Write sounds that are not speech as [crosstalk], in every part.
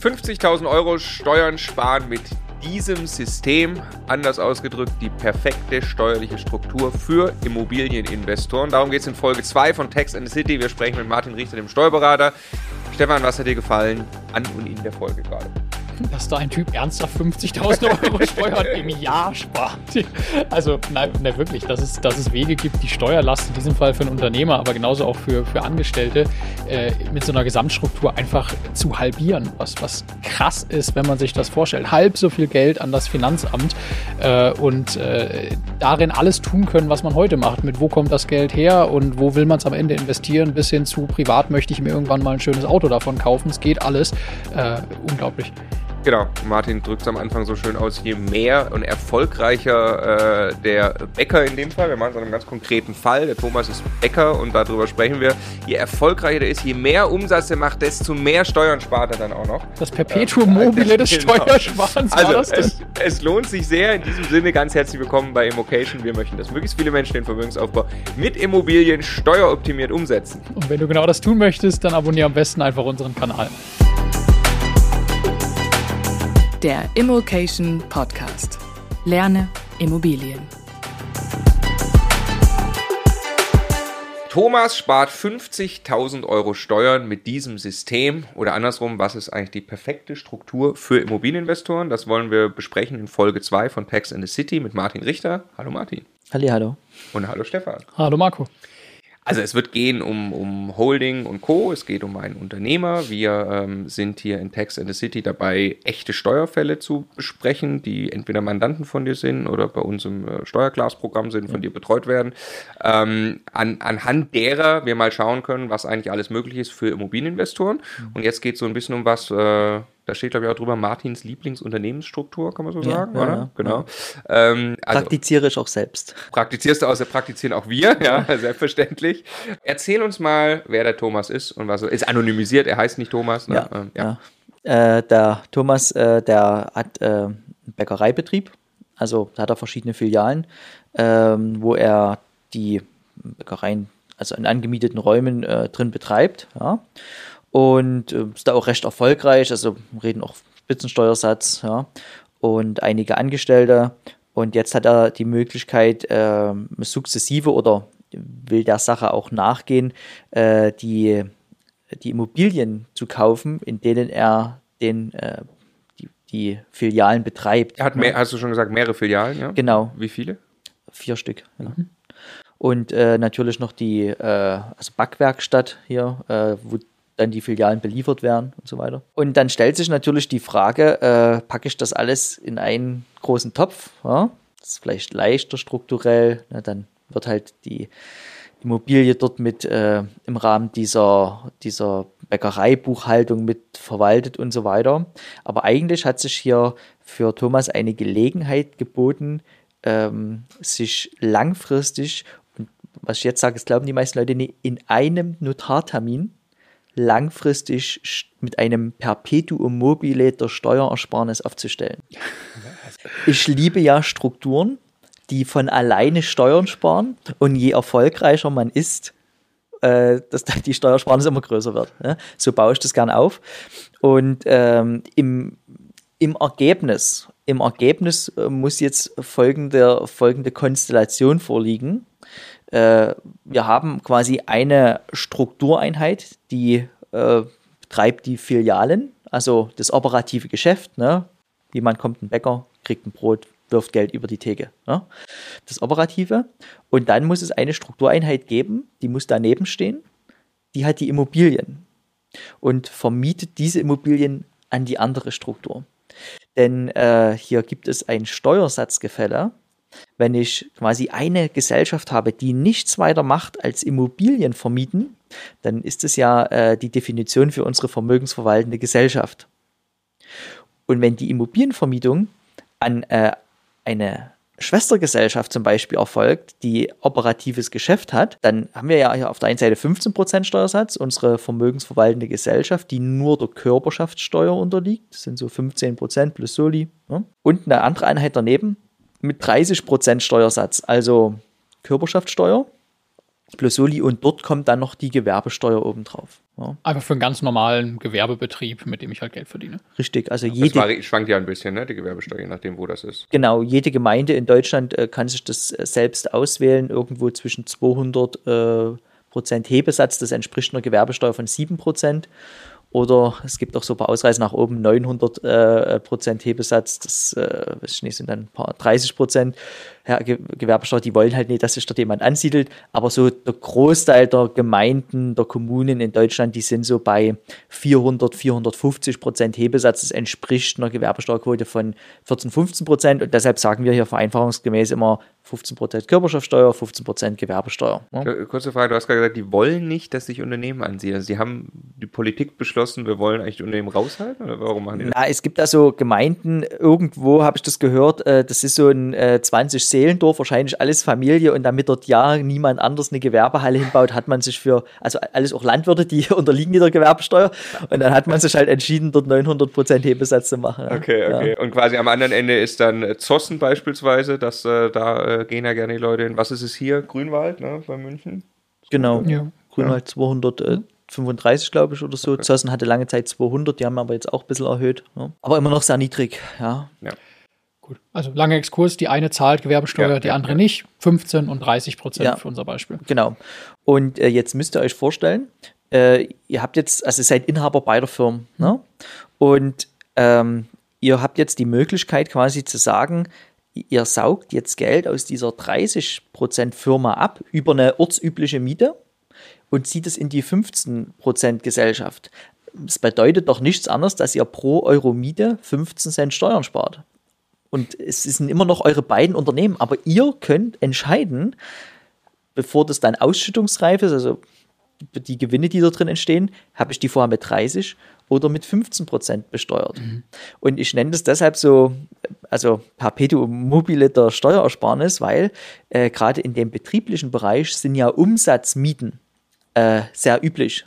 50.000 Euro Steuern sparen mit diesem System, anders ausgedrückt, die perfekte steuerliche Struktur für Immobilieninvestoren. Darum geht es in Folge 2 von Tax and the City. Wir sprechen mit Martin Richter, dem Steuerberater. Stefan, was hat dir gefallen an und in der Folge gerade? Dass da ein Typ ernsthaft 50.000 Euro [laughs] Steuern im Jahr spart. Also, nein, nein, wirklich, dass es, dass es Wege gibt, die Steuerlast in diesem Fall für einen Unternehmer, aber genauso auch für, für Angestellte äh, mit so einer Gesamtstruktur einfach zu halbieren. Was, was krass ist, wenn man sich das vorstellt. Halb so viel Geld an das Finanzamt äh, und äh, darin alles tun können, was man heute macht. Mit wo kommt das Geld her und wo will man es am Ende investieren, bis hin zu privat möchte ich mir irgendwann mal ein schönes Auto davon kaufen. Es geht alles. Äh, unglaublich. Genau, Martin drückt es am Anfang so schön aus, je mehr und erfolgreicher äh, der Bäcker in dem Fall, wir machen es an einem ganz konkreten Fall, der Thomas ist Bäcker und darüber sprechen wir, je erfolgreicher der ist, je mehr Umsatz er macht, desto mehr Steuern spart er dann auch noch. Das Perpetuum äh, mobile des [laughs] genau. Steuersparens also, war das es, es lohnt sich sehr, in diesem Sinne ganz herzlich willkommen bei Immocation. Wir möchten, dass möglichst viele Menschen den Vermögensaufbau mit Immobilien steueroptimiert umsetzen. Und wenn du genau das tun möchtest, dann abonniere am besten einfach unseren Kanal der Immokation Podcast. Lerne Immobilien. Thomas spart 50.000 Euro Steuern mit diesem System oder andersrum, was ist eigentlich die perfekte Struktur für Immobilieninvestoren? Das wollen wir besprechen in Folge 2 von Tax in the City mit Martin Richter. Hallo Martin. Halli, hallo. Und hallo Stefan. Hallo Marco. Also es wird gehen um, um Holding und Co. Es geht um einen Unternehmer. Wir ähm, sind hier in Tax and the City dabei, echte Steuerfälle zu besprechen, die entweder Mandanten von dir sind oder bei uns im äh, Steuerglasprogramm sind, von dir betreut werden. Ähm, an, anhand derer wir mal schauen können, was eigentlich alles möglich ist für Immobilieninvestoren. Mhm. Und jetzt geht es so ein bisschen um was, äh, da steht, glaube ich, auch drüber Martins Lieblingsunternehmensstruktur, kann man so sagen, ja, oder? Ja, genau. Ähm, also, Praktiziere ich auch selbst. Praktizierst du aus, praktizieren auch wir, ja, [laughs] selbstverständlich. Erzähl uns mal, wer der Thomas ist und was er ist. Anonymisiert, er heißt nicht Thomas. Ne? Ja, ähm, ja. Äh, der Thomas, äh, der hat äh, einen Bäckereibetrieb, also da hat er verschiedene Filialen, ähm, wo er die Bäckereien, also in angemieteten Räumen äh, drin betreibt, ja und äh, ist da auch recht erfolgreich. Also reden auch Spitzensteuersatz, ja, und einige Angestellte. Und jetzt hat er die Möglichkeit, äh, sukzessive oder will der Sache auch nachgehen, äh, die, die Immobilien zu kaufen, in denen er den, äh, die, die Filialen betreibt. Er hat mehr, hast du schon gesagt, mehrere Filialen, ja? Genau. Wie viele? Vier Stück. Ja. Mhm. Und äh, natürlich noch die äh, also Backwerkstatt hier, äh, wo dann die Filialen beliefert werden und so weiter. Und dann stellt sich natürlich die Frage, äh, packe ich das alles in einen großen Topf? Ja? Das ist vielleicht leichter strukturell, na, dann wird halt die Immobilie dort mit äh, im Rahmen dieser, dieser Bäckereibuchhaltung mit verwaltet und so weiter. Aber eigentlich hat sich hier für Thomas eine Gelegenheit geboten, ähm, sich langfristig, und was ich jetzt sage, das glauben die meisten Leute nicht, in einem Notartermin langfristig mit einem Perpetuum mobile der Steuerersparnis aufzustellen. Ich liebe ja Strukturen, die von alleine Steuern sparen und je erfolgreicher man ist, äh, dass die Steuersparnis immer größer wird. Ja? So baue ich das gern auf. Und ähm, im, im Ergebnis, im Ergebnis äh, muss jetzt folgende, folgende Konstellation vorliegen äh, wir haben quasi eine Struktureinheit, die äh, betreibt die Filialen, also das operative Geschäft. Ne? Jemand kommt ein Bäcker, kriegt ein Brot, wirft Geld über die Theke. Ne? Das Operative. Und dann muss es eine Struktureinheit geben, die muss daneben stehen. Die hat die Immobilien und vermietet diese Immobilien an die andere Struktur. Denn äh, hier gibt es ein Steuersatzgefälle wenn ich quasi eine Gesellschaft habe, die nichts weiter macht als Immobilien vermieten, dann ist es ja äh, die Definition für unsere vermögensverwaltende Gesellschaft. Und wenn die Immobilienvermietung an äh, eine Schwestergesellschaft zum Beispiel erfolgt, die operatives Geschäft hat, dann haben wir ja hier auf der einen Seite 15% Steuersatz, unsere vermögensverwaltende Gesellschaft, die nur der Körperschaftssteuer unterliegt, das sind so 15% plus Soli. Ja. Und eine andere Einheit daneben, mit 30% Steuersatz, also Körperschaftssteuer plus Soli und dort kommt dann noch die Gewerbesteuer obendrauf. Ja. Einfach für einen ganz normalen Gewerbebetrieb, mit dem ich halt Geld verdiene. Richtig, also Das jede, vari- schwankt ja ein bisschen, ne, die Gewerbesteuer, je nachdem, wo das ist. genau, jede Gemeinde in Deutschland äh, kann sich das äh, selbst auswählen, irgendwo zwischen 200 äh, Prozent Hebesatz, das entspricht einer Gewerbesteuer von 7 Prozent. Oder es gibt auch so ein paar Ausreißer nach oben, 900 äh, Prozent Hebesatz, das äh, nicht, sind dann ein paar 30 Prozent. Ja, Ge Gewerbesteuer, die wollen halt nicht, dass sich dort jemand ansiedelt, aber so der Großteil der Gemeinden, der Kommunen in Deutschland, die sind so bei 400, 450 Prozent Hebesatz, das entspricht einer Gewerbesteuerquote von 14, 15 Prozent. Und deshalb sagen wir hier vereinfachungsgemäß immer 15 Prozent Körperschaftsteuer, 15 Prozent Gewerbesteuer. Ja. Äh, Kurze Frage, du hast gerade gesagt, die wollen nicht, dass sich Unternehmen ansiedeln. Also die haben die Politik beschlossen, wir wollen eigentlich Unternehmen raushalten oder warum machen die das? Na, es gibt also Gemeinden, irgendwo habe ich das gehört, äh, das ist so ein äh, 20-Seelendorf, wahrscheinlich alles Familie und damit dort ja niemand anders eine Gewerbehalle hinbaut, hat man sich für, also alles auch Landwirte, die [laughs] unterliegen der Gewerbesteuer und dann hat man sich halt entschieden, dort 900 Prozent Hebesatz zu machen. ja. Okay, okay. Und quasi am anderen Ende ist dann äh, Zossen beispielsweise, dass äh, da äh, gehen ja gerne die Leute hin. Was ist es hier? Grünwald, ne, bei München? Genau. Ja. Grünwald 235, glaube ich, oder so. Zossen hatte lange Zeit 200, die haben aber jetzt auch ein bisschen erhöht. Ja. Aber immer noch sehr niedrig, ja. Gut. Also langer Exkurs, die eine zahlt Gewerbesteuer, Ja, die ja, andere ja. nicht. 15 und 30 Prozent Ja. für unser Beispiel. Genau. Und äh, jetzt müsst ihr euch vorstellen, äh, ihr habt jetzt, also ihr seid Inhaber beider Firmen, ne? Und ähm, ihr habt jetzt die Möglichkeit quasi zu sagen, ihr saugt jetzt Geld aus dieser 30% Firma ab über eine ortsübliche Miete und zieht es in die 15% Gesellschaft. Das bedeutet doch nichts anderes, dass ihr pro Euro Miete 15 Cent Steuern spart. Und es sind immer noch eure beiden Unternehmen, aber ihr könnt entscheiden, bevor das dann ausschüttungsreif ist, also die Gewinne, die da drin entstehen, habe ich die vorher mit 30 oder mit 15 Prozent besteuert. Und ich nenne das deshalb so, also Perpetuum mobile der Steuerersparnis, weil äh, gerade in dem betrieblichen Bereich sind ja Umsatzmieten äh, sehr üblich.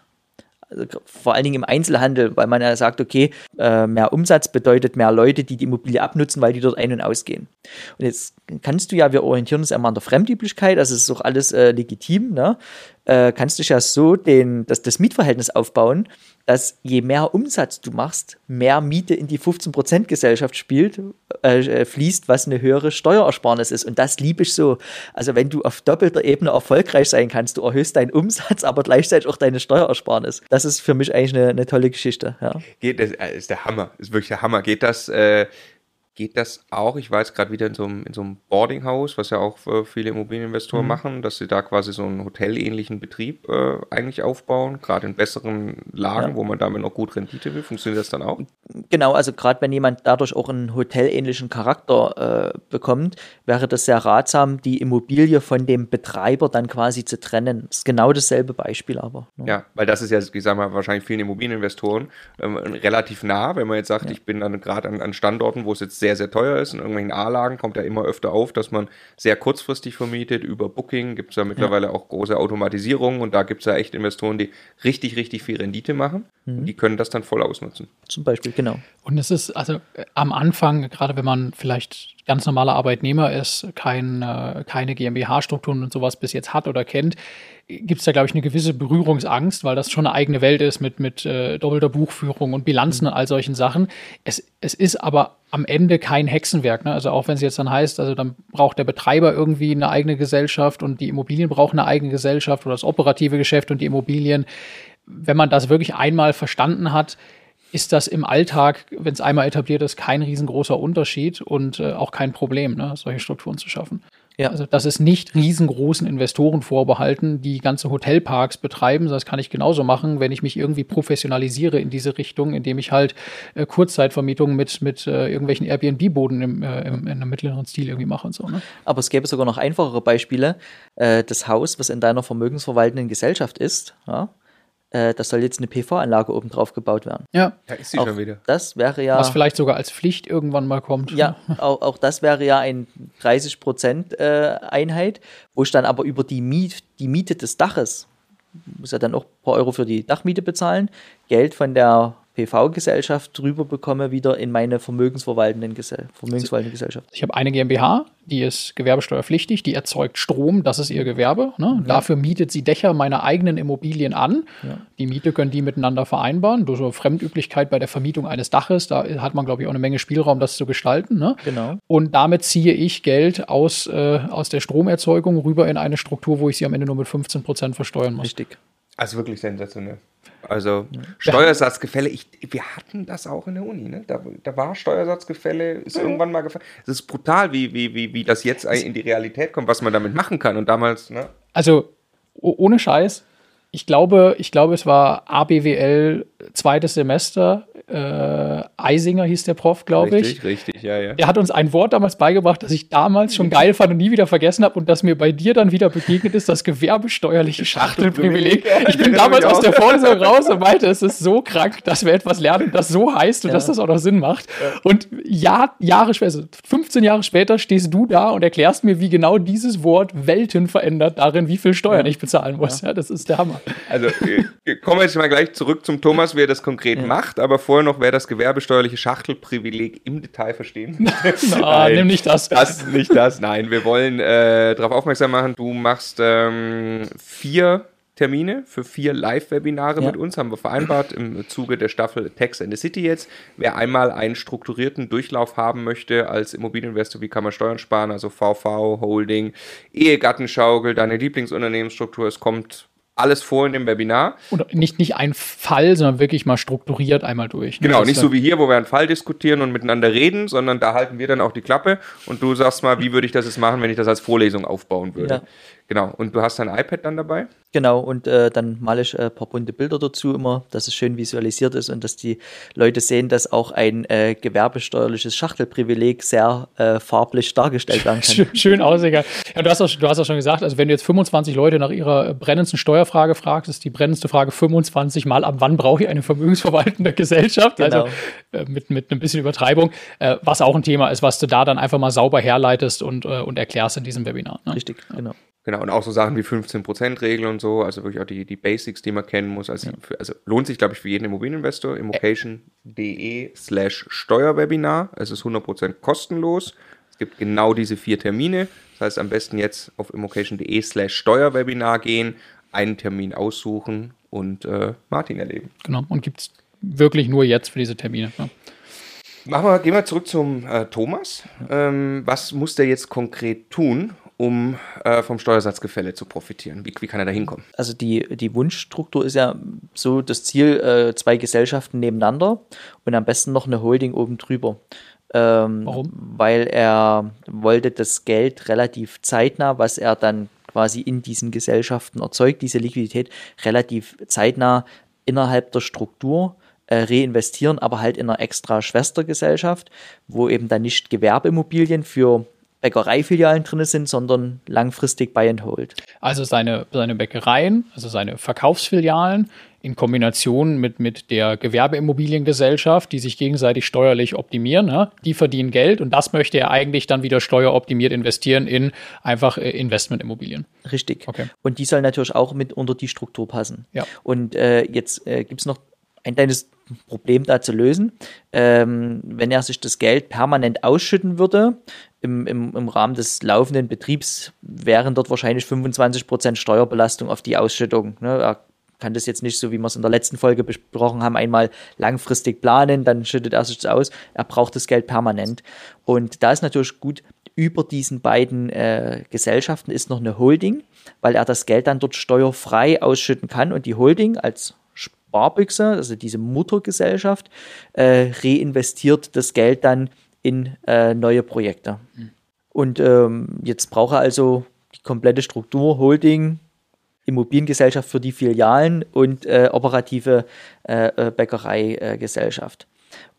Also vor allen Dingen im Einzelhandel, weil man ja sagt, okay, äh, mehr Umsatz bedeutet mehr Leute, die die Immobilie abnutzen, weil die dort ein- und ausgehen. Und jetzt kannst du ja, wir orientieren uns immer an der Fremdüblichkeit, also es ist auch alles äh, legitim, ne? Äh, kannst du ja so den, das, das Mietverhältnis aufbauen, dass je mehr Umsatz du machst, mehr Miete in die 15% Gesellschaft spielt, äh, äh, fließt, was eine höhere Steuerersparnis ist. Und das liebe ich so. Also wenn du auf doppelter Ebene erfolgreich sein kannst, du erhöhst deinen Umsatz, aber gleichzeitig auch deine Steuerersparnis. Das ist für mich eigentlich eine, eine tolle Geschichte. Ja. Geht, das ist der Hammer, ist wirklich der Hammer. Geht das, äh, geht das auch, ich war jetzt gerade wieder in so einem, in so einem Boardinghaus, was ja auch äh, viele Immobilieninvestoren machen, dass sie da quasi so einen hotelähnlichen Betrieb äh, eigentlich aufbauen, gerade in besseren Lagen, Ja. wo man damit noch gut Rendite will. Funktioniert das dann auch? Genau, also gerade wenn jemand dadurch auch einen hotelähnlichen Charakter äh, bekommt, wäre das sehr ratsam, die Immobilie von dem Betreiber dann quasi zu trennen. Das ist genau dasselbe Beispiel aber. ne? Ja, weil das ist ja, ich sag mal, wahrscheinlich vielen Immobilieninvestoren ähm, relativ nah, wenn man jetzt sagt, ich bin dann gerade an, an Standorten, wo es jetzt sehr, sehr teuer ist. In irgendwelchen A-Lagen kommt ja immer öfter auf, dass man sehr kurzfristig vermietet. Über Booking gibt es ja mittlerweile auch große Automatisierung und da gibt es ja echt Investoren, die richtig, richtig viel Rendite machen. Und die können das dann voll ausnutzen. Zum Beispiel, genau. Und es ist also äh, am Anfang, gerade wenn man vielleicht ganz normaler Arbeitnehmer ist, kein, äh, keine GmbH-Strukturen und sowas bis jetzt hat oder kennt, gibt es da, glaube ich, eine gewisse Berührungsangst, weil das schon eine eigene Welt ist mit, mit äh, doppelter Buchführung und Bilanzen und all solchen Sachen. Es, es ist aber am Ende kein Hexenwerk. Ne? Also auch wenn es jetzt dann heißt, also dann braucht der Betreiber irgendwie eine eigene Gesellschaft und die Immobilien brauchen eine eigene Gesellschaft oder das operative Geschäft und die Immobilien. Wenn man das wirklich einmal verstanden hat, ist das im Alltag, wenn es einmal etabliert ist, kein riesengroßer Unterschied und äh, auch kein Problem, ne, solche Strukturen zu schaffen. Ja. Also das ist nicht riesengroßen Investoren vorbehalten, die ganze Hotelparks betreiben. Das kann ich genauso machen, wenn ich mich irgendwie professionalisiere in diese Richtung, indem ich halt äh, Kurzzeitvermietungen mit, mit äh, irgendwelchen Airbnb-Boden im, äh, im, in einem mittleren Stil irgendwie mache und so. Ne? Aber es gäbe sogar noch einfachere Beispiele. Äh, das Haus, was in deiner vermögensverwaltenden Gesellschaft ist, ja, äh, das soll jetzt eine PV-Anlage oben drauf gebaut werden. Ja, Da ist sie Auch schon wieder. das wäre ja. was vielleicht sogar als Pflicht irgendwann mal kommt. Ja, auch, auch das wäre ja ein 30% äh, Einheit, wo ich dann aber über die, Miet, die Miete des Daches, muss ja dann auch ein paar Euro für die Dachmiete bezahlen, Geld von der SPV-Gesellschaft drüber bekomme, wieder in meine vermögensverwaltenden Gesell vermögensverwaltende Gesellschaft. Ich habe eine GmbH, die ist gewerbesteuerpflichtig, die erzeugt Strom, das ist ihr Gewerbe. Ne? Mhm. Dafür mietet sie Dächer meiner eigenen Immobilien an. Die Miete können die miteinander vereinbaren. Durch so Fremdüblichkeit bei der Vermietung eines Daches, da hat man, glaube ich, auch eine Menge Spielraum, das zu gestalten. Ne? Genau. Und damit ziehe ich Geld aus, äh, aus der Stromerzeugung rüber in eine Struktur, wo ich sie am Ende nur mit 15 Prozent versteuern muss. Richtig. Also wirklich sensationell. Also Steuersatzgefälle, ich, wir hatten das auch in der Uni, ne? Da, da war Steuersatzgefälle, ist irgendwann mal gefallen. Es ist brutal, wie, wie, wie, wie das jetzt in die Realität kommt, was man damit machen kann. Und damals, ne? Also ohne Scheiß, ich glaube, ich glaube, es war ABWL zweites Semester. Äh, Eisinger hieß der Prof, glaube ich. Richtig, richtig, ja, ja. Er hat uns ein Wort damals beigebracht, das ich damals schon geil fand und nie wieder vergessen habe und das mir bei dir dann wieder begegnet ist, das gewerbesteuerliche Schachtelprivileg. Ich bin damals aus der Vorlesung raus und meinte, es ist so krank, dass wir etwas lernen, das so heißt und dass das auch noch Sinn macht. Und Jahr, Jahre später, also 15 Jahre später stehst du da und erklärst mir, wie genau dieses Wort Welten verändert darin, wie viel Steuern ich bezahlen muss. Ja, das ist der Hammer. Also äh, kommen wir jetzt mal gleich zurück zum Thomas, wer das konkret macht, aber vorher noch, wer das gewerbesteuerliche Schachtelprivileg im Detail verstehen. [laughs] Ah, nimm nicht das. Das, nicht das, nein. Wir wollen äh, darauf aufmerksam machen, du machst ähm, vier Termine für vier Live-Webinare Ja. mit uns, haben wir vereinbart im Zuge der Staffel Tax and the City jetzt. Wer einmal einen strukturierten Durchlauf haben möchte als Immobilieninvestor, wie kann man Steuern sparen, also VV, Holding, Ehegattenschaukel, deine Lieblingsunternehmensstruktur, es kommt alles vor in dem Webinar. Und nicht, nicht ein Fall, sondern wirklich mal strukturiert einmal durch. ne? Genau, Das nicht so wie hier, wo wir einen Fall diskutieren und miteinander reden, sondern da halten wir dann auch die Klappe und du sagst mal, wie würde ich das jetzt machen, wenn ich das als Vorlesung aufbauen würde. Ja. Genau, und du hast dein iPad dann dabei? Genau, und äh, dann male ich äh, ein paar bunte Bilder dazu immer, dass es schön visualisiert ist und dass die Leute sehen, dass auch ein äh, gewerbesteuerliches Schachtelprivileg sehr äh, farblich dargestellt werden kann. [laughs] Schön, schön aussehen. Ja, du, hast auch, du hast auch schon gesagt, also wenn du jetzt 25 Leute nach ihrer brennendsten Steuerfrage fragst, ist die brennendste Frage 25 Mal, ab wann brauche ich eine vermögensverwaltende Gesellschaft? Genau. Also äh, mit, mit ein bisschen Übertreibung, äh, was auch ein Thema ist, was du da dann einfach mal sauber herleitest und, äh, und erklärst in diesem Webinar. Ne? Richtig, genau. Genau, und auch so Sachen wie 15%-Regel und so, also wirklich auch die, die Basics, die man kennen muss. Also, für, also lohnt sich, glaube ich, für jeden Immobilieninvestor. Immocation.de slash Steuerwebinar. Es ist 100% kostenlos. Es gibt genau diese vier Termine. Das heißt, am besten jetzt auf immocation.de slash Steuerwebinar gehen, einen Termin aussuchen und äh, Martin erleben. Genau. Und gibt es wirklich nur jetzt für diese Termine. Ne? Machen wir, gehen wir zurück zum äh, Thomas. Ähm, was muss der jetzt konkret tun, um äh, vom Steuersatzgefälle zu profitieren? Wie, wie kann er da hinkommen? Also die, die Wunschstruktur ist ja so das Ziel, äh, zwei Gesellschaften nebeneinander und am besten noch eine Holding oben drüber. Ähm, Warum? Weil er wollte das Geld relativ zeitnah, was er dann quasi in diesen Gesellschaften erzeugt, diese Liquidität relativ zeitnah innerhalb der Struktur äh, reinvestieren, aber halt in einer extra Schwestergesellschaft, wo eben dann nicht Gewerbeimmobilien für Bäckereifilialen drin sind, sondern langfristig Buy and Hold. Also seine, seine Bäckereien, also seine Verkaufsfilialen in Kombination mit, mit der Gewerbeimmobiliengesellschaft, die sich gegenseitig steuerlich optimieren, ja, die verdienen Geld und das möchte er eigentlich dann wieder steueroptimiert investieren in einfach äh, Investmentimmobilien. Richtig. Okay. Und die soll natürlich auch mit unter die Struktur passen. Ja. Und äh, jetzt äh, gibt es noch ein kleines Problem da zu lösen. Ähm, wenn er sich das Geld permanent ausschütten würde, im, im, im Rahmen des laufenden Betriebs wären dort wahrscheinlich 25% Steuerbelastung auf die Ausschüttung. Ne? Er kann das jetzt nicht, so wie wir es in der letzten Folge besprochen haben, einmal langfristig planen, dann schüttet er sich das aus. Er braucht das Geld permanent. Und da ist natürlich gut, über diesen beiden äh, Gesellschaften ist noch eine Holding, weil er das Geld dann dort steuerfrei ausschütten kann und die Holding als Sparbüchse, also diese Muttergesellschaft, äh, reinvestiert das Geld dann in äh, neue Projekte. Und ähm, jetzt braucht er also die komplette Struktur, Holding, Immobiliengesellschaft für die Filialen und äh, operative äh, äh, Bäckereigesellschaft.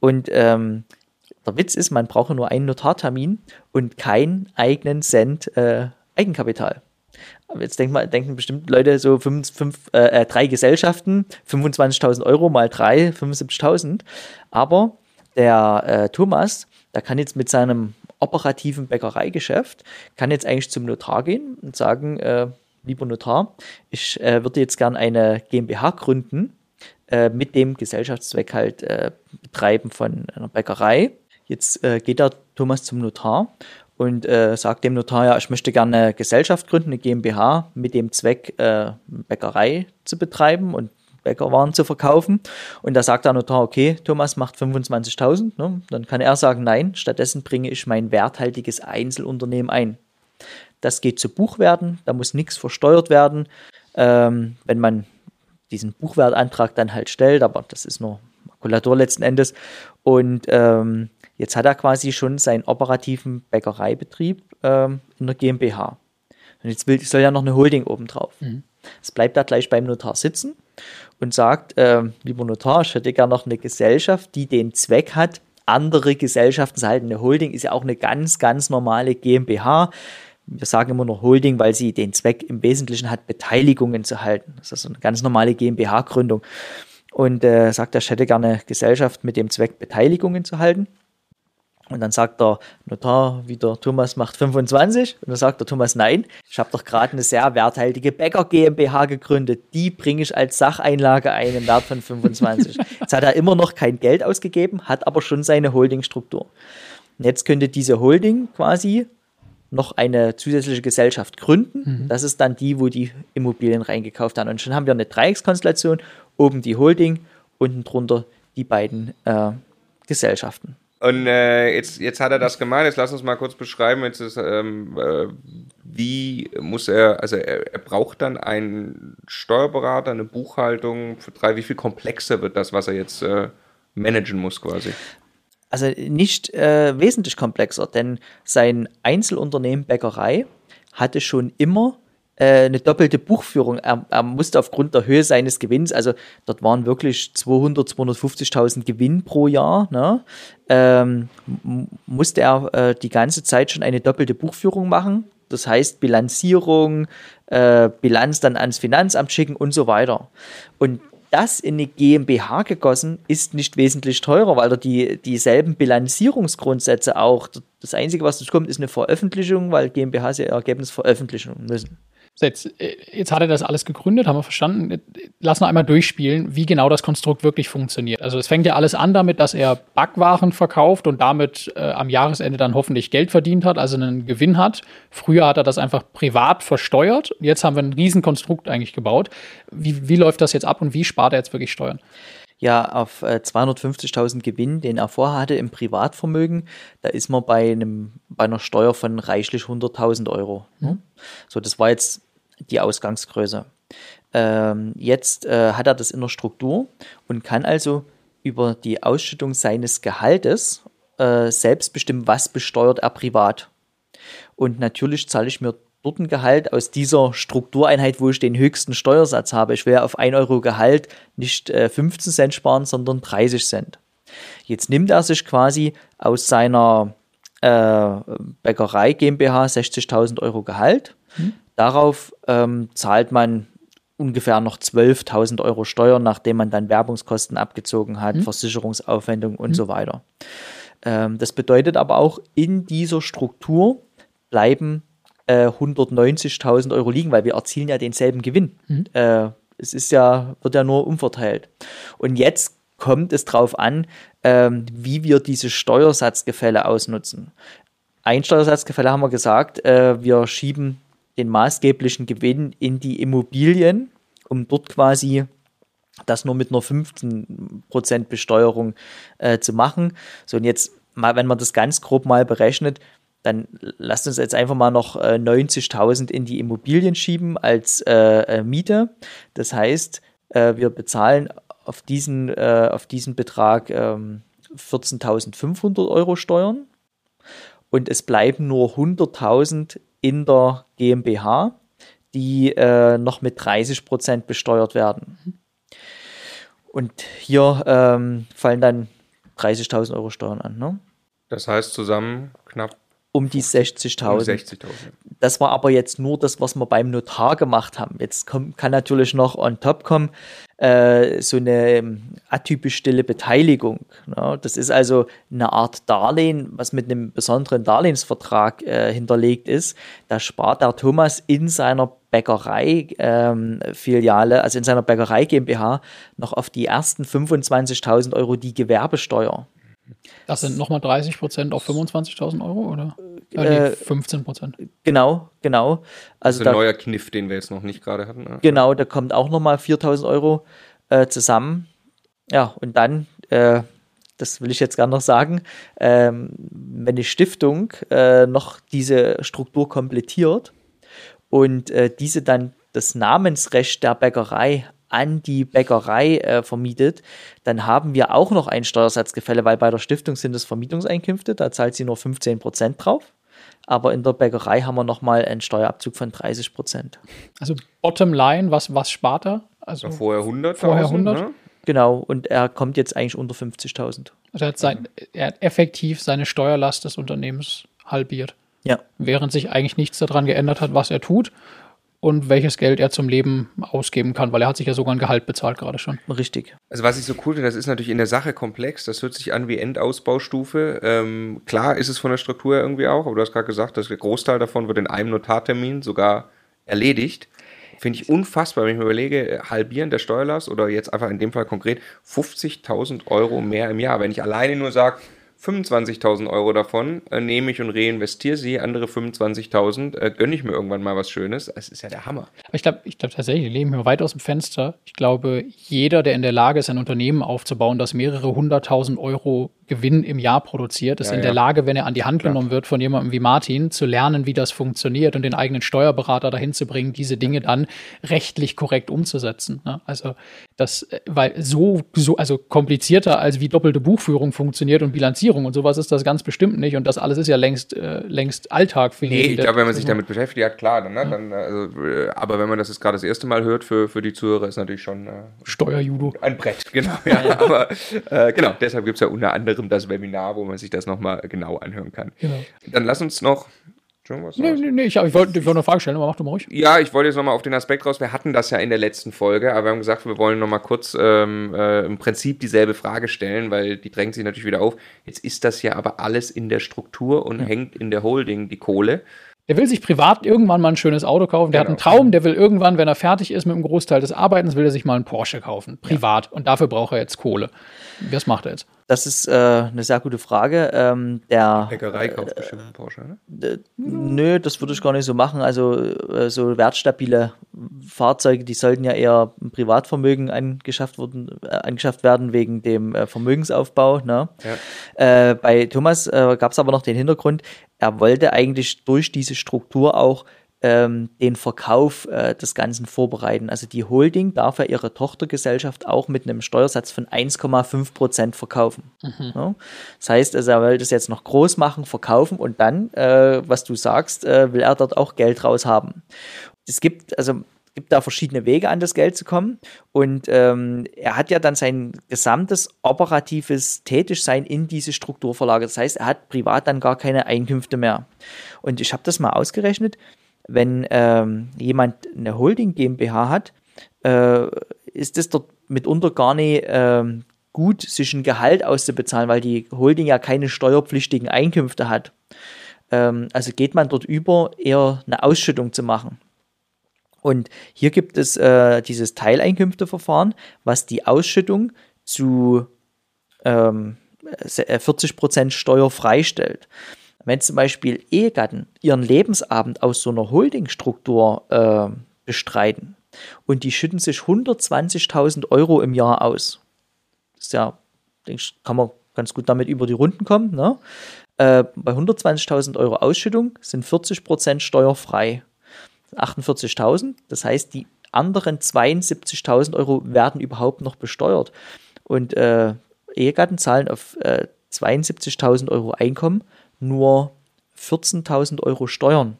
und ähm, der Witz ist, man brauche nur einen Notartermin und keinen eigenen Cent äh, Eigenkapital. Aber jetzt denkt man, denken bestimmt Leute so fünf, fünf, äh, drei Gesellschaften, 25.000 Euro mal drei, 75.000. Aber der äh, Thomas, der kann jetzt mit seinem operativen Bäckereigeschäft, kann jetzt eigentlich zum Notar gehen und sagen, äh, lieber Notar, ich äh, würde jetzt gern eine GmbH gründen äh, mit dem Gesellschaftszweck halt äh, Betreiben von einer Bäckerei. Jetzt äh, geht der Thomas zum Notar und äh, sagt dem Notar, ja, ich möchte gerne eine Gesellschaft gründen, eine GmbH, mit dem Zweck, äh, Bäckerei zu betreiben und Bäckerwaren zu verkaufen. Und da sagt der Notar, okay, Thomas macht 25.000. Ne? Dann kann er sagen, nein, stattdessen bringe ich mein werthaltiges Einzelunternehmen ein. Das geht zu Buchwerten, da muss nichts versteuert werden. Ähm, wenn man diesen Buchwertantrag dann halt stellt, aber das ist nur Makulatur letzten Endes. Und ähm, jetzt hat er quasi schon seinen operativen Bäckereibetrieb ähm, in der GmbH. Und jetzt will, soll ja noch eine Holding obendrauf. Mhm. Es bleibt da gleich beim Notar sitzen und sagt, äh, lieber Notar, ich hätte gerne noch eine Gesellschaft, die den Zweck hat, andere Gesellschaften zu halten. Eine Holding ist ja auch eine ganz, ganz normale GmbH. Wir sagen immer noch Holding, weil sie den Zweck im Wesentlichen hat, Beteiligungen zu halten. Das ist also eine ganz normale GmbH-Gründung. Und äh, sagt, ich hätte gerne eine Gesellschaft mit dem Zweck, Beteiligungen zu halten. Und dann sagt der Notar wieder, Thomas macht 25. Und dann sagt der Thomas, nein, ich habe doch gerade eine sehr werthaltige Bäcker GmbH gegründet. Die bringe ich als Sacheinlage ein im Wert von 25. [laughs] Jetzt hat er immer noch kein Geld ausgegeben, hat aber schon seine Holdingstruktur. Und jetzt könnte diese Holding quasi noch eine zusätzliche Gesellschaft gründen. Mhm. Das ist dann die, wo die Immobilien reingekauft haben. Und schon haben wir eine Dreieckskonstellation, oben die Holding, unten drunter die beiden äh, Gesellschaften. Und äh, jetzt, jetzt hat er das gemacht. Jetzt lass uns mal kurz beschreiben. Jetzt ist, ähm, äh, wie muss er, also er, er, braucht dann einen Steuerberater, eine Buchhaltung für drei. Wie viel komplexer wird das, was er jetzt äh, managen muss quasi? Also nicht äh, wesentlich komplexer, denn sein Einzelunternehmen Bäckerei hatte schon immer äh, eine doppelte Buchführung. Er, er, musste aufgrund der Höhe seines Gewinns, also dort waren wirklich 200, 250.000 Gewinn pro Jahr, ne, ähm, musste er äh, die ganze Zeit schon eine doppelte Buchführung machen. Das heißt Bilanzierung, äh, Bilanz dann ans Finanzamt schicken und so weiter. Und das in eine GmbH gegossen ist nicht wesentlich teurer, weil da die, dieselben Bilanzierungsgrundsätze auch. Das Einzige, was kommt, ist eine Veröffentlichung, weil GmbHs ihr Ergebnis veröffentlichen müssen. Jetzt, äh, jetzt hat er das alles gegründet, haben wir verstanden. Lass noch einmal durchspielen, wie genau das Konstrukt wirklich funktioniert. Also es fängt ja alles an damit, dass er Backwaren verkauft und damit äh, am Jahresende dann hoffentlich Geld verdient hat, also einen Gewinn hat. Früher hat er das einfach privat versteuert. Jetzt haben wir ein Riesenkonstrukt eigentlich gebaut. Wie, wie läuft das jetzt ab und wie spart er jetzt wirklich Steuern? Ja auf äh, 250.000 Gewinn, den er vorher hatte im Privatvermögen, da ist man bei, einem, bei einer Steuer von reichlich 100.000 Euro. Ne? Mhm. So, das war jetzt die Ausgangsgröße. Ähm, jetzt äh, hat er das in der Struktur und kann also über die Ausschüttung seines Gehaltes äh, selbst bestimmen, was besteuert er privat. Und natürlich zahle ich mir dort ein Gehalt aus dieser Struktureinheit, wo ich den höchsten Steuersatz habe. Ich will auf 1 Euro Gehalt nicht äh, 15 Cent sparen, sondern 30 Cent. Jetzt nimmt er sich quasi aus seiner äh, Bäckerei GmbH 60.000 Euro Gehalt. Mhm. Darauf ähm, zahlt man ungefähr noch 12.000 Euro Steuern, nachdem man dann Werbungskosten abgezogen hat, mhm. Versicherungsaufwendung und mhm. so weiter. Ähm, das bedeutet aber auch, in dieser Struktur bleiben äh, 190.000 Euro liegen, weil wir erzielen ja denselben Gewinn. Mhm. Äh, es ist ja, wird ja nur umverteilt. Und jetzt kommt es darauf an, ähm, wie wir diese Steuersatzgefälle ausnutzen. Ein Steuersatzgefälle haben wir gesagt, äh, wir schieben den maßgeblichen Gewinn in die Immobilien, um dort quasi das nur mit einer 15% Besteuerung äh, zu machen. So, und jetzt mal, wenn man das ganz grob mal berechnet, dann lasst uns jetzt einfach mal noch äh, 90.000 in die Immobilien schieben als äh, äh Miete. Das heißt, äh, wir bezahlen auf diesen, äh, auf diesen Betrag 14.500 ähm, Euro Steuern und es bleiben nur 100.000 in der GmbH, die äh, noch mit 30 Prozent besteuert werden. Und hier ähm, fallen dann 30.000 Euro Steuern an. Ne? Das heißt zusammen knapp um die 60.000. Um 60 das war aber jetzt nur das, was wir beim Notar gemacht haben. Jetzt kommt, kann natürlich noch on top kommen äh, so eine ähm, atypisch stille Beteiligung. Ne? Das ist also eine Art Darlehen, was mit einem besonderen Darlehensvertrag äh, hinterlegt ist. Da spart der Thomas in seiner Bäckerei-Filiale, ähm, also in seiner Bäckerei GmbH, noch auf die ersten 25.000 Euro die Gewerbesteuer. Das sind nochmal 30 Prozent auf 25.000 Euro oder? Äh, nee, 15 Prozent. Genau, genau. Also das ist ein da, neuer Kniff, den wir jetzt noch nicht gerade hatten. Ne? Genau, da kommt auch nochmal 4.000 Euro äh, zusammen. Ja, und dann, äh, das will ich jetzt gerne noch sagen, ähm, wenn die Stiftung äh, noch diese Struktur komplettiert und äh, diese dann das Namensrecht der Bäckerei an die Bäckerei äh, vermietet, dann haben wir auch noch ein Steuersatzgefälle, weil bei der Stiftung sind es Vermietungseinkünfte, da zahlt sie nur 15 Prozent drauf. Aber in der Bäckerei haben wir nochmal einen Steuerabzug von 30 Prozent. Also bottom line, was, was spart er? Also ja, vorher 100. Vorher 100. Ne? Genau, und er kommt jetzt eigentlich unter 50.000. Also er hat, sein, er hat effektiv seine Steuerlast des Unternehmens halbiert. Ja. Während sich eigentlich nichts daran geändert hat, was er tut und welches Geld er zum Leben ausgeben kann, weil er hat sich ja sogar ein Gehalt bezahlt gerade schon. Richtig. Also was ich so cool finde, das ist natürlich in der Sache komplex, das hört sich an wie Endausbaustufe. Ähm, klar ist es von der Struktur irgendwie auch, aber du hast gerade gesagt, dass der Großteil davon wird in einem Notartermin sogar erledigt. Finde ich unfassbar, wenn ich mir überlege, halbieren der Steuerlast oder jetzt einfach in dem Fall konkret 50.000 Euro mehr im Jahr. Wenn ich alleine nur sage, 25.000 Euro davon äh, nehme ich und reinvestiere sie, andere 25.000 äh, gönne ich mir irgendwann mal was Schönes. Es ist ja der Hammer. Ich glaube ich glaub tatsächlich, wir leben hier weit aus dem Fenster. Ich glaube, jeder, der in der Lage ist, ein Unternehmen aufzubauen, das mehrere hunderttausend Euro Gewinn im Jahr produziert, ist ja, in der Lage, wenn er an die Hand genommen wird von jemandem wie Martin, zu lernen, wie das funktioniert und den eigenen Steuerberater dahin zu bringen, diese Dinge dann rechtlich korrekt umzusetzen. Ne? Also das, äh, weil so, so, also komplizierter als wie doppelte Buchführung funktioniert und Bilanzierung und sowas ist das ganz bestimmt nicht. Und das alles ist ja längst, äh, längst Alltag für Nee, ich glaube, wenn man sich damit beschäftigt, ja klar, dann, ne, dann also, äh, aber wenn man das jetzt gerade das erste Mal hört, für, für die Zuhörer ist natürlich schon äh, Steuerjudo. Ein Brett, [laughs] genau. Ja, aber äh, genau, deshalb gibt es ja unter anderem das Webinar, wo man sich das nochmal genau anhören kann. Genau. Dann lass uns noch was nee, nee, nee, ich, ich wollte wollt eine Frage stellen, aber mach du mal ruhig. Ja, ich wollte jetzt nochmal auf den Aspekt raus. Wir hatten das ja in der letzten Folge, aber wir haben gesagt, wir wollen nochmal kurz ähm, äh, im Prinzip dieselbe Frage stellen, weil die drängt sich natürlich wieder auf. Jetzt ist das ja aber alles in der Struktur und ja. hängt in der Holding die Kohle. Der will sich privat irgendwann mal ein schönes Auto kaufen. Der genau. hat einen Traum, der will irgendwann, wenn er fertig ist mit dem Großteil des Arbeitens, will er sich mal einen Porsche kaufen. Privat. Ja. Und dafür braucht er jetzt Kohle. Was macht er jetzt? Das ist äh, eine sehr gute Frage. Ähm, der Bäckerei kauft äh, bestimmt einen Porsche, ne? Nö, das würde ich gar nicht so machen. Also äh, so wertstabile Fahrzeuge, die sollten ja eher im Privatvermögen angeschafft, wurden, äh, angeschafft werden wegen dem äh, Vermögensaufbau. Ne? Ja. Äh, bei Thomas gab es aber noch den Hintergrund, er wollte eigentlich durch diese Struktur auch ähm, den Verkauf äh, des Ganzen vorbereiten. Also die Holding darf ja ihre Tochtergesellschaft auch mit einem Steuersatz von 1,5 Prozent verkaufen. Mhm. Ja? Das heißt, also er will das jetzt noch groß machen, verkaufen und dann, äh, was du sagst, äh, will er dort auch Geld raus haben. Es gibt, also gibt da verschiedene Wege, an das Geld zu kommen. Und ähm, er hat ja dann sein gesamtes operatives Tätigsein in diese Struktur verlagert. Das heißt, er hat privat dann gar keine Einkünfte mehr. Und ich habe das mal ausgerechnet wenn ähm, jemand eine Holding GmbH hat, äh, ist es dort mitunter gar nicht äh, gut, sich ein Gehalt auszubezahlen, weil die Holding ja keine steuerpflichtigen Einkünfte hat. Ähm, also geht man dort über, eher eine Ausschüttung zu machen. Und hier gibt es äh, dieses Teileinkünfteverfahren, was die Ausschüttung zu ähm, 40% Steuer freistellt. Wenn zum Beispiel Ehegatten ihren Lebensabend aus so einer Holdingstruktur äh, bestreiten und die schütten sich 120.000 Euro im Jahr aus, das ist ja, denke ich, kann man ganz gut damit über die Runden kommen. Ne? Äh, bei 120.000 Euro Ausschüttung sind 40% steuerfrei. 48.000, das heißt, die anderen 72.000 Euro werden überhaupt noch besteuert. Und äh, Ehegatten zahlen auf äh, 72.000 Euro Einkommen nur 14.000 Euro Steuern.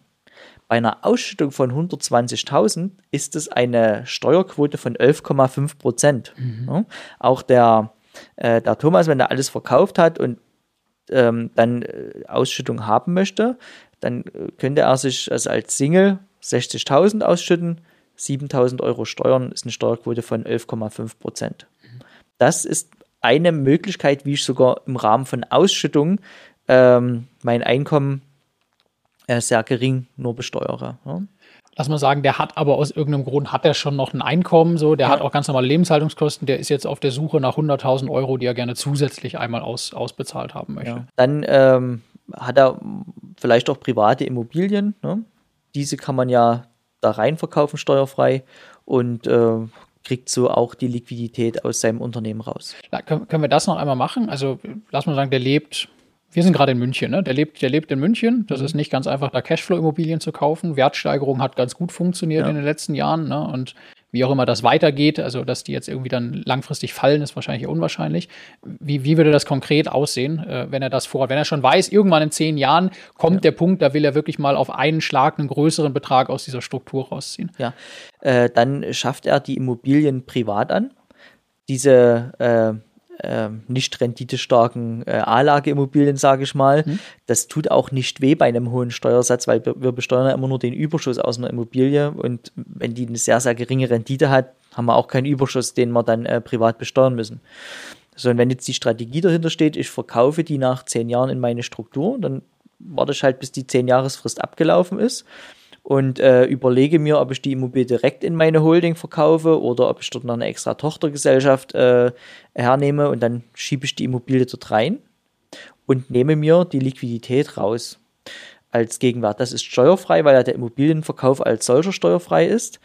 Bei einer Ausschüttung von 120.000 ist es eine Steuerquote von 11,5 Prozent. Mhm. Ja, auch der, äh, der Thomas, wenn er alles verkauft hat und ähm, dann äh, Ausschüttung haben möchte, dann äh, könnte er sich also als Single 60.000 ausschütten, 7.000 Euro Steuern ist eine Steuerquote von 11,5 Prozent. Das ist eine Möglichkeit, wie ich sogar im Rahmen von Ausschüttungen ähm, mein Einkommen äh, sehr gering nur besteuere. Ja. lass mal sagen, der hat aber aus irgendeinem Grund, hat er schon noch ein Einkommen, so, der ja. hat auch ganz normale Lebenshaltungskosten, der ist jetzt auf der Suche nach 100.000 Euro, die er gerne zusätzlich einmal aus, ausbezahlt haben möchte. Ja. Dann ähm, hat er vielleicht auch private Immobilien, ne? Diese kann man ja da rein verkaufen, steuerfrei und äh, kriegt so auch die Liquidität aus seinem Unternehmen raus. Ja, können, können wir das noch einmal machen? Also lass mal sagen, der lebt wir sind gerade in München, ne? Der lebt, der lebt in München. Das mhm. ist nicht ganz einfach, da Cashflow-Immobilien zu kaufen. Wertsteigerung hat ganz gut funktioniert ja. in den letzten Jahren, ne? Und wie auch immer das weitergeht, also dass die jetzt irgendwie dann langfristig fallen, ist wahrscheinlich unwahrscheinlich. Wie, wie würde das konkret aussehen, äh, wenn er das vorhat? Wenn er schon weiß, irgendwann in zehn Jahren kommt ja. der Punkt, da will er wirklich mal auf einen Schlag einen größeren Betrag aus dieser Struktur rausziehen. Ja, äh, dann schafft er die Immobilien privat an. Diese äh, äh, nicht renditestarken äh, A-Lage-Immobilien, sage ich mal. Mhm. Das tut auch nicht weh bei einem hohen Steuersatz, weil wir besteuern ja immer nur den Überschuss aus einer Immobilie und wenn die eine sehr, sehr geringe Rendite hat, haben wir auch keinen Überschuss, den wir dann äh, privat besteuern müssen. So, und wenn jetzt die Strategie dahinter steht, ich verkaufe die nach zehn Jahren in meine Struktur, dann warte ich halt, bis die zehn Jahresfrist abgelaufen ist und äh, überlege mir, ob ich die Immobilie direkt in meine Holding verkaufe oder ob ich dort noch eine extra Tochtergesellschaft äh, hernehme und dann schiebe ich die Immobilie dort rein und nehme mir die Liquidität raus als Gegenwert. Das ist steuerfrei, weil ja der Immobilienverkauf als solcher steuerfrei ist.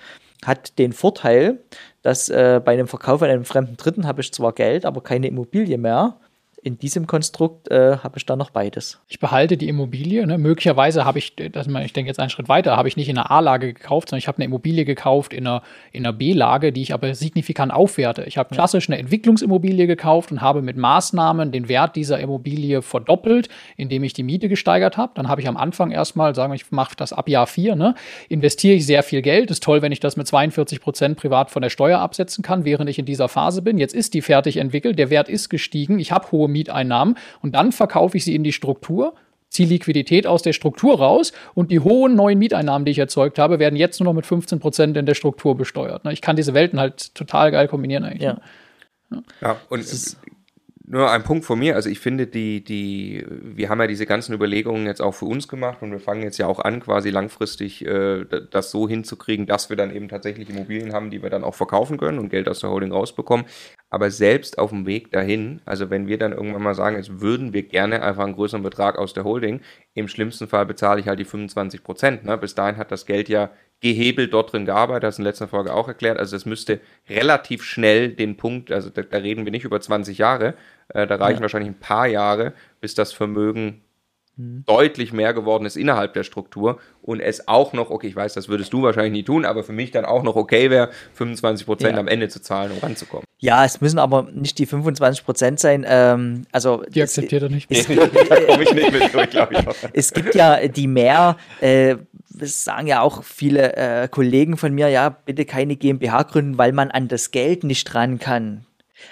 Hat den Vorteil, dass äh, bei einem Verkauf an einem fremden Dritten habe ich zwar Geld, aber keine Immobilie mehr in diesem Konstrukt äh, habe ich dann noch beides. Ich behalte die Immobilie. Ne? Möglicherweise habe ich, das, ich denke jetzt einen Schritt weiter, habe ich nicht in einer A-Lage gekauft, sondern ich habe eine Immobilie gekauft in einer, in einer B-Lage, die ich aber signifikant aufwerte. Ich habe klassisch eine Entwicklungsimmobilie gekauft und habe mit Maßnahmen den Wert dieser Immobilie verdoppelt, indem ich die Miete gesteigert habe. Dann habe ich am Anfang erstmal, sagen wir, ich mache das ab Jahr vier, ne? investiere ich sehr viel Geld. Ist toll, wenn ich das mit 42 Prozent privat von der Steuer absetzen kann, während ich in dieser Phase bin. Jetzt ist die fertig entwickelt, der Wert ist gestiegen, ich habe hohe hohe Mieteinnahmen und dann verkaufe ich sie in die Struktur, ziehe Liquidität aus der Struktur raus und die hohen neuen Mieteinnahmen, die ich erzeugt habe, werden jetzt nur noch mit 15 Prozent in der Struktur besteuert. Ne? Ich kann diese Welten halt total geil kombinieren eigentlich. Ja, ne? ja. ja und nur ein Punkt von mir, also ich finde die, die, wir haben ja diese ganzen Überlegungen jetzt auch für uns gemacht und wir fangen jetzt ja auch an, quasi langfristig äh, das so hinzukriegen, dass wir dann eben tatsächlich Immobilien haben, die wir dann auch verkaufen können und Geld aus der Holding rausbekommen. Aber selbst auf dem Weg dahin, also wenn wir dann irgendwann mal sagen, jetzt würden wir gerne einfach einen größeren Betrag aus der Holding, im schlimmsten Fall bezahle ich halt die 25 Prozent. Ne? Bis dahin hat das Geld ja gehebelt dort drin gearbeitet, das in letzter Folge auch erklärt. Also es müsste relativ schnell den Punkt, also da, da reden wir nicht über 20 Jahre, äh, da reichen ja. wahrscheinlich ein paar Jahre, bis das Vermögen mhm. deutlich mehr geworden ist innerhalb der Struktur und es auch noch, okay, ich weiß, das würdest du wahrscheinlich nie tun, aber für mich dann auch noch okay wäre, 25 Prozent ja. am Ende zu zahlen, um ranzukommen. Ja, es müssen aber nicht die 25 Prozent sein. Ähm, also die akzeptiert er nicht. Es, [laughs] ich nicht mit durch, ich es gibt ja die mehr, äh, das sagen ja auch viele äh, Kollegen von mir, ja, bitte keine GmbH gründen, weil man an das Geld nicht ran kann.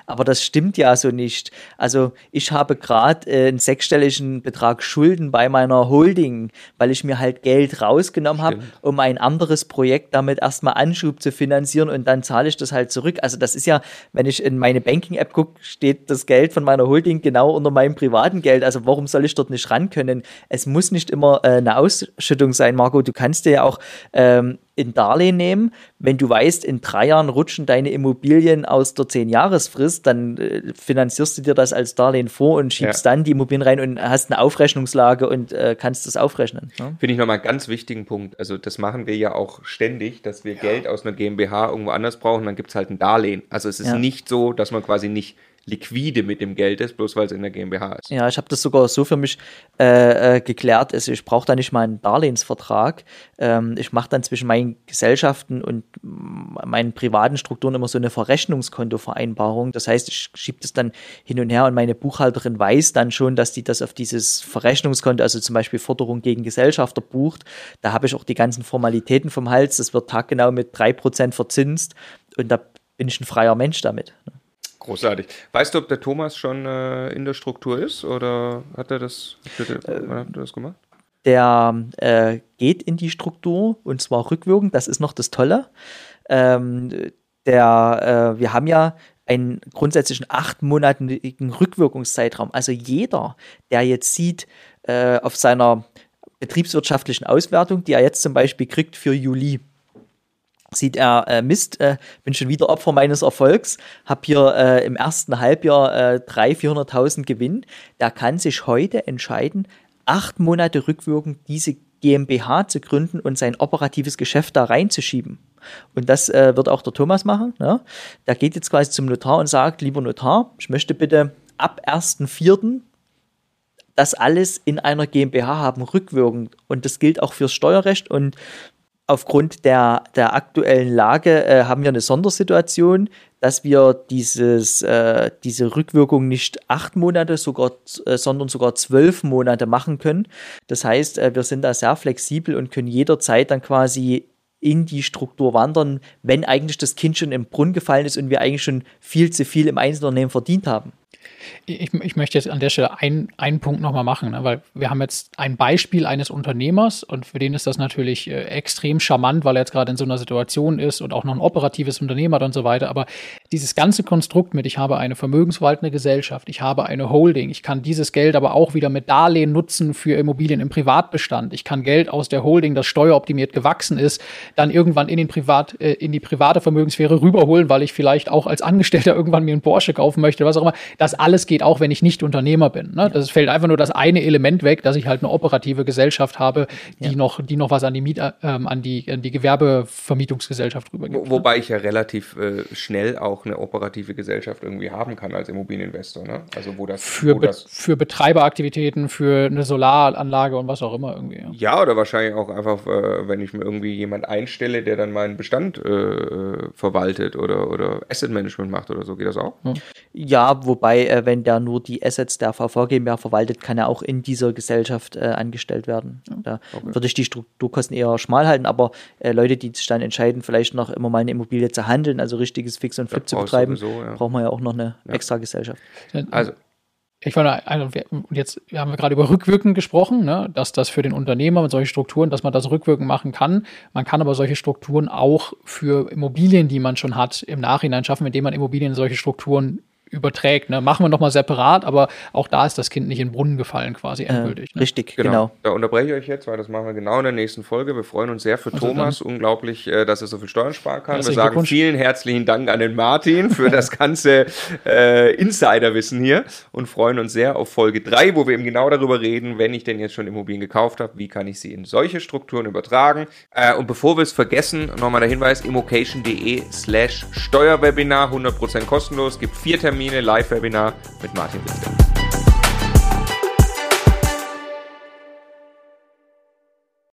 Aber das stimmt ja so nicht. Also ich habe gerade äh, einen sechsstelligen Betrag Schulden bei meiner Holding, weil ich mir halt Geld rausgenommen habe, um ein anderes Projekt damit erstmal Anschub zu finanzieren und dann zahle ich das halt zurück. Also das ist ja, wenn ich in meine Banking-App gucke, steht das Geld von meiner Holding genau unter meinem privaten Geld. Also warum soll ich dort nicht ran können? Es muss nicht immer äh, eine Ausschüttung sein, Marco. Du kannst dir ja auch ähm, in Darlehen nehmen. Wenn du weißt, in drei Jahren rutschen deine Immobilien aus der Zehn-Jahres-Frist, dann äh, finanzierst du dir das als Darlehen vor und schiebst ja. dann die Immobilien rein und hast eine Aufrechnungslage und äh, kannst das aufrechnen. Ne? Finde ich nochmal einen ganz wichtigen Punkt. Also das machen wir ja auch ständig, dass wir ja. Geld aus einer GmbH irgendwo anders brauchen, dann gibt es halt ein Darlehen. Also es ist ja. nicht so, dass man quasi nicht liquide mit dem Geld ist, bloß weil es in der GmbH ist. Ja, ich habe das sogar so für mich äh, äh, geklärt. Also ich brauche da nicht mal einen Darlehensvertrag. Ähm, ich mache dann zwischen meinen Gesellschaften und meinen privaten Strukturen immer so eine Verrechnungskontovereinbarung. Das heißt, ich schiebe das dann hin und her und meine Buchhalterin weiß dann schon, dass die das auf dieses Verrechnungskonto, also zum Beispiel Forderung gegen Gesellschafter bucht. Da habe ich auch die ganzen Formalitäten vom Hals. Das wird taggenau mit 3% verzinst und da bin ich ein freier Mensch damit. Großartig. Weißt du, ob der Thomas schon äh, in der Struktur ist oder hat er das, hat er, äh, hat er das gemacht? Der äh, geht in die Struktur und zwar rückwirkend, das ist noch das Tolle. Ähm, der, äh, wir haben ja einen grundsätzlichen achtmonatigen Rückwirkungszeitraum. Also jeder, der jetzt sieht, äh, auf seiner betriebswirtschaftlichen Auswertung, die er jetzt zum Beispiel kriegt für Juli sieht er, äh, Mist, äh, bin schon wieder Opfer meines Erfolgs, habe hier äh, im ersten Halbjahr äh, 300.000, 400.000 Gewinn. Der kann sich heute entscheiden, acht Monate rückwirkend diese GmbH zu gründen und sein operatives Geschäft da reinzuschieben. Und das äh, wird auch der Thomas machen. Ne? Der geht jetzt quasi zum Notar und sagt, lieber Notar, ich möchte bitte ab 1.4. das alles in einer GmbH haben, rückwirkend. Und das gilt auch fürs Steuerrecht. Und aufgrund der, der aktuellen Lage äh, haben wir eine Sondersituation, dass wir dieses, äh, diese Rückwirkung nicht acht Monate, sogar, äh, sondern sogar zwölf Monate machen können. Das heißt, äh, wir sind da sehr flexibel und können jederzeit dann quasi in die Struktur wandern, wenn eigentlich das Kind schon im Brunnen gefallen ist und wir eigentlich schon viel zu viel im Einzelunternehmen verdient haben. Ich, ich, möchte jetzt an der Stelle ein, einen Punkt nochmal machen, ne? weil wir haben jetzt ein Beispiel eines Unternehmers und für den ist das natürlich äh, extrem charmant, weil er jetzt gerade in so einer Situation ist und auch noch ein operatives Unternehmen hat und so weiter. Aber dieses ganze Konstrukt mit, ich habe eine vermögensverwaltende Gesellschaft, ich habe eine Holding, ich kann dieses Geld aber auch wieder mit Darlehen nutzen für Immobilien im Privatbestand. Ich kann Geld aus der Holding, das steueroptimiert gewachsen ist, dann irgendwann in, den Privat, äh, in die private Vermögenssphäre rüberholen, weil ich vielleicht auch als Angestellter [laughs] irgendwann mir einen Porsche kaufen möchte, was auch immer. Das alles geht auch, wenn ich nicht Unternehmer bin. Ne? Das fällt einfach nur das eine Element weg, dass ich halt eine operative Gesellschaft habe, die ja. noch, die noch was an die Miet, ähm, an die, an die Gewerbevermietungsgesellschaft rübergibt. Wo, wobei ne? ich ja relativ äh, schnell auch eine operative Gesellschaft irgendwie haben kann als Immobilieninvestor. Ne? Also wo das für, wo Be das für Betreiberaktivitäten, für eine Solaranlage und was auch immer irgendwie. Ja, ja oder wahrscheinlich auch einfach, äh, wenn ich mir irgendwie jemand einstelle, der dann meinen Bestand äh, äh verwaltet oder, oder Asset Management macht oder so, geht das auch? Ja, ja wobei, äh, wenn der nur die Assets der VV GmbH verwaltet, kann er auch in dieser Gesellschaft äh, angestellt werden. Da okay. würde ich die Strukturkosten eher schmal halten, aber äh, Leute, die sich dann entscheiden, vielleicht noch immer mal eine Immobilie zu handeln, also richtiges Fix und Flip ja, zu betreiben, sowieso, ja. braucht man ja auch noch eine ja. extra Gesellschaft. Also ich meine, also jetzt haben wir gerade über Rückwirken gesprochen, ne, dass das für den Unternehmer mit solchen Strukturen, dass man das rückwirkend machen kann. Man kann aber solche Strukturen auch für Immobilien, die man schon hat, im Nachhinein schaffen, indem man Immobilien in solche Strukturen überträgt. Ne? Machen wir nochmal separat, aber auch da ist das Kind nicht in den Brunnen gefallen, quasi äh, endgültig. Äh, ne? Richtig, genau. genau. Da unterbreche ich euch jetzt, weil das machen wir genau in der nächsten Folge. Wir freuen uns sehr für also Thomas. Dann. Unglaublich, äh, dass er so viel Steuern sparen kann. Wir sagen vielen herzlichen Dank an den Martin für das ganze äh, Insiderwissen hier und freuen uns sehr auf Folge 3, wo wir eben genau darüber reden, wenn ich denn jetzt schon Immobilien gekauft habe, wie kann ich sie in solche Strukturen übertragen. Äh, und bevor wir es vergessen, nochmal der Hinweis, immocation.de slash Steuerwebinar, 100% kostenlos, gibt vier Termine Termine, Live-Webinar mit Martin Richter.